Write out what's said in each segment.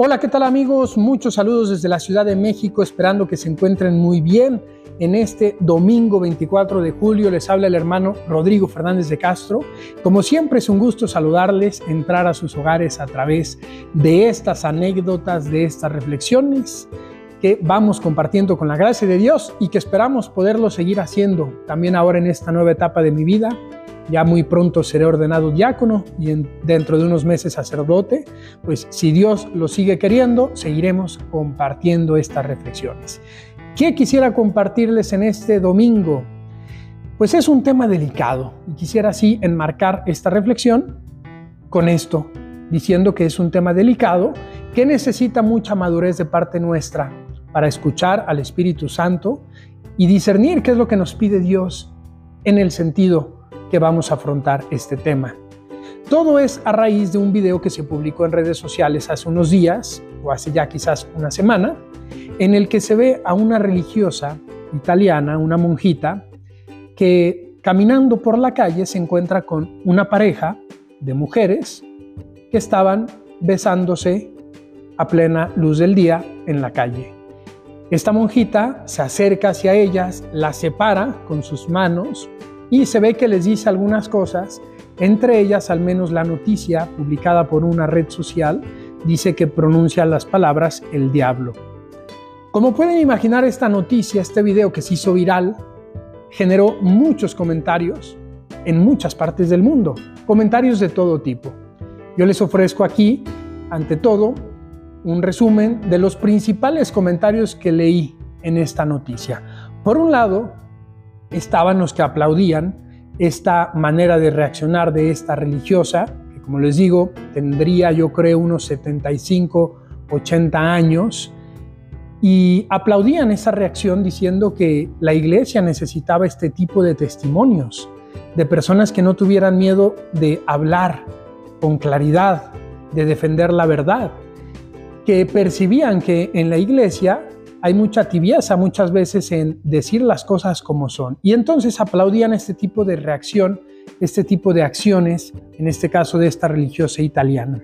Hola, ¿qué tal amigos? Muchos saludos desde la Ciudad de México, esperando que se encuentren muy bien. En este domingo 24 de julio les habla el hermano Rodrigo Fernández de Castro. Como siempre es un gusto saludarles, entrar a sus hogares a través de estas anécdotas, de estas reflexiones que vamos compartiendo con la gracia de Dios y que esperamos poderlo seguir haciendo también ahora en esta nueva etapa de mi vida ya muy pronto seré ordenado diácono y dentro de unos meses sacerdote, pues si Dios lo sigue queriendo, seguiremos compartiendo estas reflexiones. ¿Qué quisiera compartirles en este domingo? Pues es un tema delicado y quisiera así enmarcar esta reflexión con esto, diciendo que es un tema delicado que necesita mucha madurez de parte nuestra para escuchar al Espíritu Santo y discernir qué es lo que nos pide Dios en el sentido que vamos a afrontar este tema. Todo es a raíz de un video que se publicó en redes sociales hace unos días, o hace ya quizás una semana, en el que se ve a una religiosa italiana, una monjita, que caminando por la calle se encuentra con una pareja de mujeres que estaban besándose a plena luz del día en la calle. Esta monjita se acerca hacia ellas, las separa con sus manos y se ve que les dice algunas cosas, entre ellas al menos la noticia publicada por una red social dice que pronuncia las palabras el diablo. Como pueden imaginar esta noticia, este video que se hizo viral, generó muchos comentarios en muchas partes del mundo, comentarios de todo tipo. Yo les ofrezco aquí, ante todo, un resumen de los principales comentarios que leí en esta noticia. Por un lado, estaban los que aplaudían esta manera de reaccionar de esta religiosa, que como les digo, tendría yo creo unos 75, 80 años, y aplaudían esa reacción diciendo que la iglesia necesitaba este tipo de testimonios, de personas que no tuvieran miedo de hablar con claridad, de defender la verdad, que percibían que en la iglesia hay mucha tibieza muchas veces en decir las cosas como son. Y entonces aplaudían este tipo de reacción, este tipo de acciones, en este caso de esta religiosa italiana.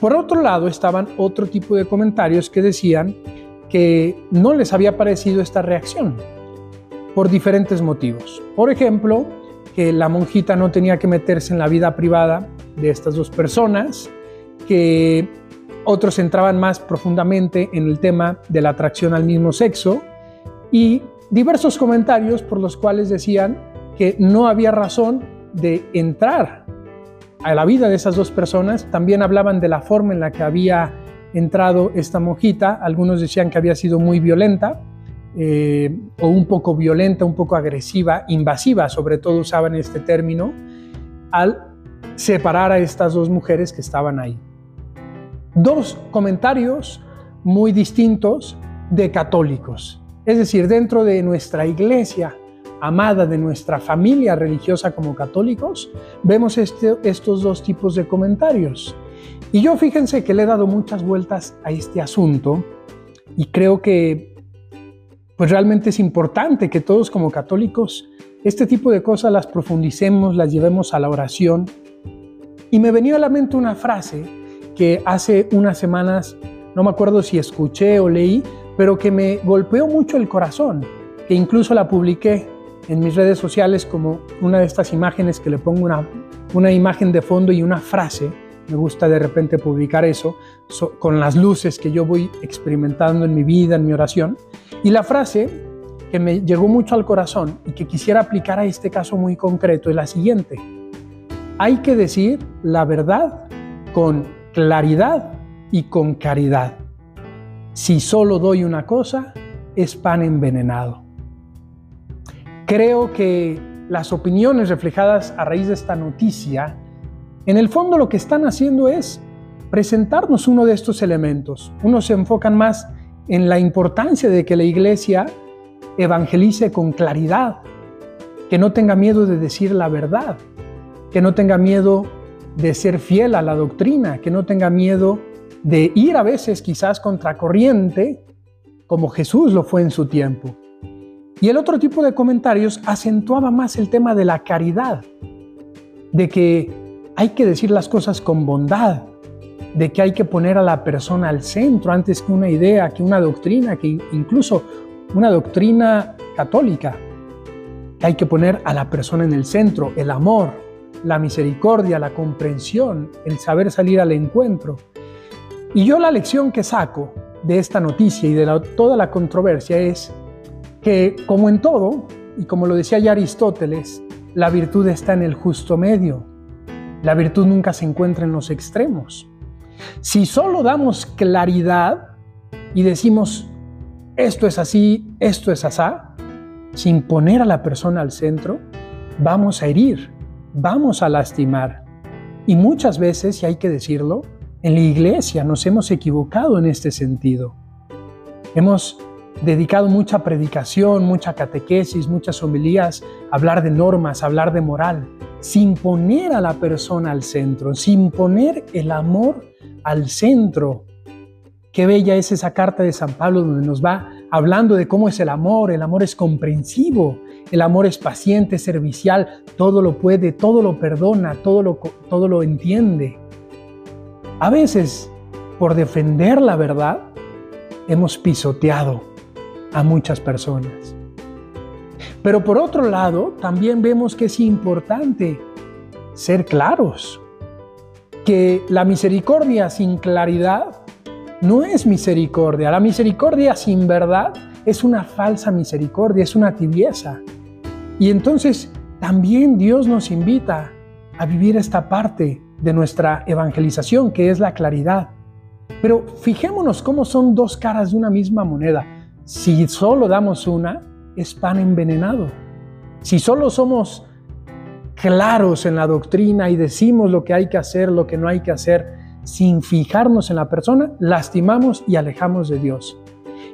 Por otro lado, estaban otro tipo de comentarios que decían que no les había parecido esta reacción por diferentes motivos. Por ejemplo, que la monjita no tenía que meterse en la vida privada de estas dos personas, que otros entraban más profundamente en el tema de la atracción al mismo sexo y diversos comentarios por los cuales decían que no había razón de entrar a la vida de esas dos personas. También hablaban de la forma en la que había entrado esta monjita. Algunos decían que había sido muy violenta eh, o un poco violenta, un poco agresiva, invasiva, sobre todo usaban este término, al separar a estas dos mujeres que estaban ahí dos comentarios muy distintos de católicos. Es decir, dentro de nuestra iglesia amada, de nuestra familia religiosa como católicos, vemos este, estos dos tipos de comentarios. Y yo fíjense que le he dado muchas vueltas a este asunto y creo que pues realmente es importante que todos como católicos este tipo de cosas las profundicemos, las llevemos a la oración. Y me venía a la mente una frase que hace unas semanas, no me acuerdo si escuché o leí, pero que me golpeó mucho el corazón, que incluso la publiqué en mis redes sociales como una de estas imágenes que le pongo una, una imagen de fondo y una frase. Me gusta de repente publicar eso con las luces que yo voy experimentando en mi vida, en mi oración. Y la frase que me llegó mucho al corazón y que quisiera aplicar a este caso muy concreto es la siguiente. Hay que decir la verdad con claridad y con caridad. Si solo doy una cosa, es pan envenenado. Creo que las opiniones reflejadas a raíz de esta noticia, en el fondo lo que están haciendo es presentarnos uno de estos elementos. Unos se enfocan más en la importancia de que la iglesia evangelice con claridad, que no tenga miedo de decir la verdad, que no tenga miedo de ser fiel a la doctrina, que no tenga miedo de ir a veces quizás contracorriente, como Jesús lo fue en su tiempo. Y el otro tipo de comentarios acentuaba más el tema de la caridad, de que hay que decir las cosas con bondad, de que hay que poner a la persona al centro antes que una idea, que una doctrina, que incluso una doctrina católica. Hay que poner a la persona en el centro, el amor, la misericordia, la comprensión, el saber salir al encuentro. Y yo la lección que saco de esta noticia y de toda la controversia es que, como en todo, y como lo decía ya Aristóteles, la virtud está en el justo medio. La virtud nunca se encuentra en los extremos. Si solo damos claridad y decimos, esto es así, esto es asá, sin poner a la persona al centro, vamos a herir, vamos a lastimar. Y muchas veces, y hay que decirlo, en la iglesia nos hemos equivocado en este sentido. Hemos dedicado mucha predicación, mucha catequesis, muchas homilías a hablar de normas, a hablar de moral, sin poner a la persona al centro, sin poner el amor al centro. Qué bella es esa carta de San Pablo donde nos va hablando de cómo es el amor. El amor es comprensivo, el amor es paciente, servicial, todo lo puede, todo lo perdona, todo lo, todo lo entiende. A veces, por defender la verdad, hemos pisoteado a muchas personas. Pero por otro lado, también vemos que es importante ser claros, que la misericordia sin claridad no es misericordia. La misericordia sin verdad es una falsa misericordia, es una tibieza. Y entonces también Dios nos invita a vivir esta parte de nuestra evangelización, que es la claridad. Pero fijémonos cómo son dos caras de una misma moneda. Si solo damos una, es pan envenenado. Si solo somos claros en la doctrina y decimos lo que hay que hacer, lo que no hay que hacer, sin fijarnos en la persona, lastimamos y alejamos de Dios.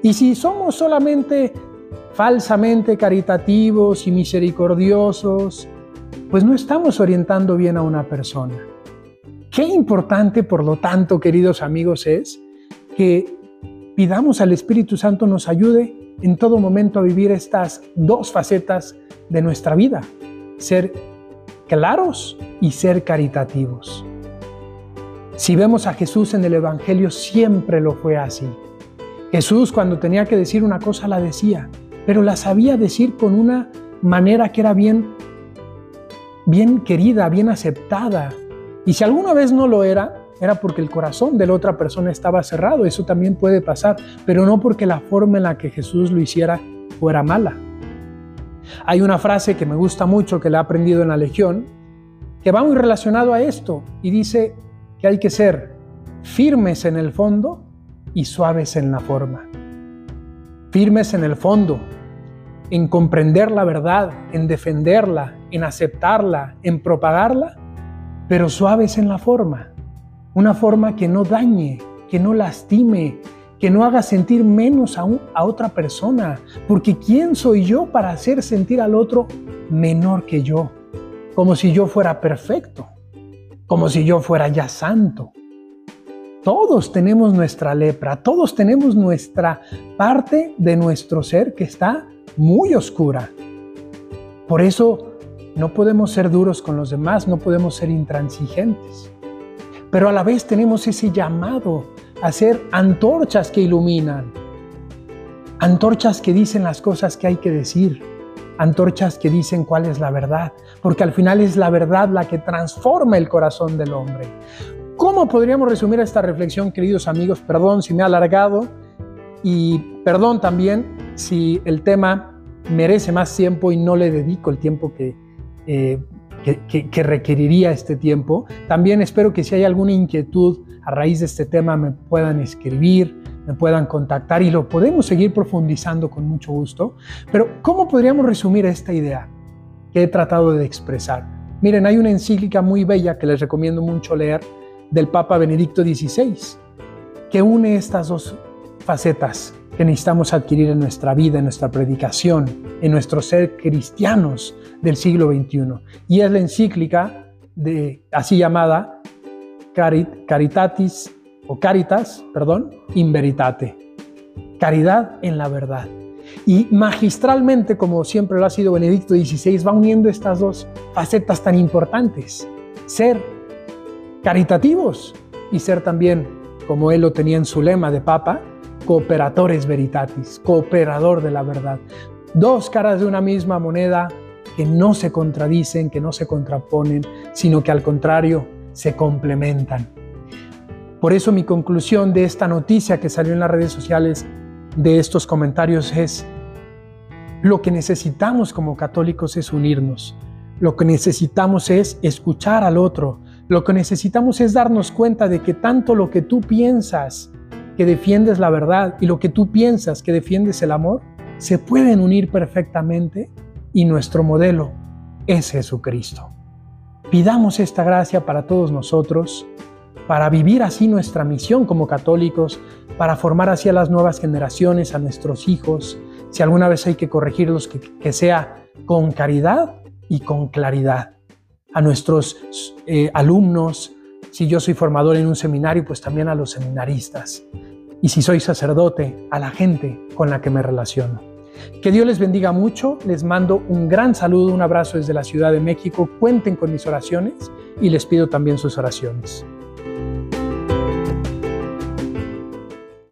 Y si somos solamente falsamente caritativos y misericordiosos, pues no estamos orientando bien a una persona. Qué importante, por lo tanto, queridos amigos, es que pidamos al Espíritu Santo nos ayude en todo momento a vivir estas dos facetas de nuestra vida, ser claros y ser caritativos. Si vemos a Jesús en el Evangelio, siempre lo fue así. Jesús cuando tenía que decir una cosa la decía, pero la sabía decir con una manera que era bien, bien querida, bien aceptada. Y si alguna vez no lo era, era porque el corazón de la otra persona estaba cerrado. Eso también puede pasar, pero no porque la forma en la que Jesús lo hiciera fuera mala. Hay una frase que me gusta mucho, que la he aprendido en la Legión, que va muy relacionado a esto y dice que hay que ser firmes en el fondo y suaves en la forma. Firmes en el fondo, en comprender la verdad, en defenderla, en aceptarla, en propagarla, pero suaves en la forma una forma que no dañe, que no lastime, que no haga sentir menos a, a, otra persona, porque ¿quién soy yo para hacer sentir al otro menor que yo? Como si yo fuera perfecto, como si yo fuera ya santo. Todos tenemos nuestra lepra, todos tenemos nuestra parte de nuestro ser que está muy oscura. Por eso no podemos ser duros con los demás, no podemos ser intransigentes pero a la vez tenemos ese llamado a ser antorchas que iluminan, antorchas que dicen las cosas que hay que decir, antorchas que dicen cuál es la verdad, porque al final es la verdad la que transforma el corazón del hombre. ¿Cómo podríamos resumir esta reflexión, queridos amigos? Perdón si me ha alargado y perdón también si el tema merece más tiempo y no le dedico el tiempo que eh, que, requeriría este tiempo. También espero que si hay alguna inquietud a raíz de este tema me puedan escribir, me puedan contactar y lo podemos seguir profundizando con mucho gusto. Pero ¿cómo podríamos resumir esta idea que he tratado de expresar? Miren, hay una encíclica muy bella que les recomiendo mucho leer del Papa Benedicto XVI, que une estas dos facetas que necesitamos adquirir en nuestra vida, en nuestra predicación, en nuestro ser cristianos del siglo XXI. Y es la encíclica de, así llamada Caritatis o Caritas, perdón, in veritate. Caridad en la verdad. Y magistralmente, como siempre lo ha sido Benedicto XVI, va uniendo estas dos facetas tan importantes. Ser caritativos y ser también, como él lo tenía en su lema de papa, cooperatores veritatis, cooperador de la verdad. Dos caras de una misma moneda que no se contradicen, que no se contraponen, sino que al contrario se complementan. Por eso mi conclusión de esta noticia que salió en las redes sociales de estos comentarios es, lo que necesitamos como católicos es unirnos, lo que necesitamos es escuchar al otro, lo que necesitamos es darnos cuenta de que tanto lo que tú piensas que defiendes la verdad y lo que tú piensas que defiendes el amor, se pueden unir perfectamente y nuestro modelo es Jesucristo. Pidamos esta gracia para todos nosotros, para vivir así nuestra misión como católicos, para formar así a las nuevas generaciones, a nuestros hijos. Si alguna vez hay que corregirlos, que, sea con caridad y con claridad. A nuestros eh, alumnos, si yo soy formador en un seminario, pues también a los seminaristas. Y si soy sacerdote, a la gente con la que me relaciono. Que Dios les bendiga mucho, les mando un gran saludo, un abrazo desde la Ciudad de México, cuenten con mis oraciones y les pido también sus oraciones.